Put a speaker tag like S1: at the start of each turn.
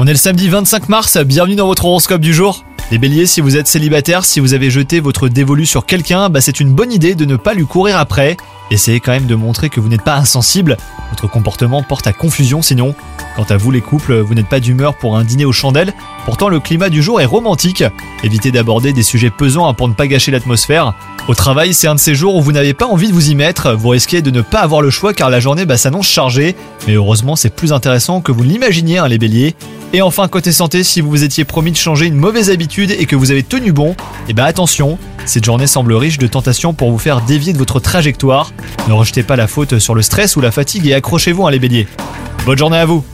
S1: On est le samedi 25 mars, bienvenue dans votre horoscope du jour. Les béliers, si vous êtes célibataire, si vous avez jeté votre dévolu sur quelqu'un, bah c'est une bonne idée de ne pas lui courir après. Essayez quand même de montrer que vous n'êtes pas insensible, votre comportement porte à confusion sinon. Quant à vous les couples, vous n'êtes pas d'humeur pour un dîner aux chandelles, pourtant le climat du jour est romantique. Évitez d'aborder des sujets pesants hein, pour ne pas gâcher l'atmosphère. Au travail, c'est un de ces jours où vous n'avez pas envie de vous y mettre, vous risquez de ne pas avoir le choix car la journée bah, s'annonce chargée, mais heureusement c'est plus intéressant que vous l'imaginiez hein, les béliers. Et enfin côté santé, si vous vous étiez promis de changer une mauvaise habitude et que vous avez tenu bon, eh ben attention, cette journée semble riche de tentations pour vous faire dévier de votre trajectoire. Ne rejetez pas la faute sur le stress ou la fatigue et accrochez-vous à les béliers. Bonne journée à vous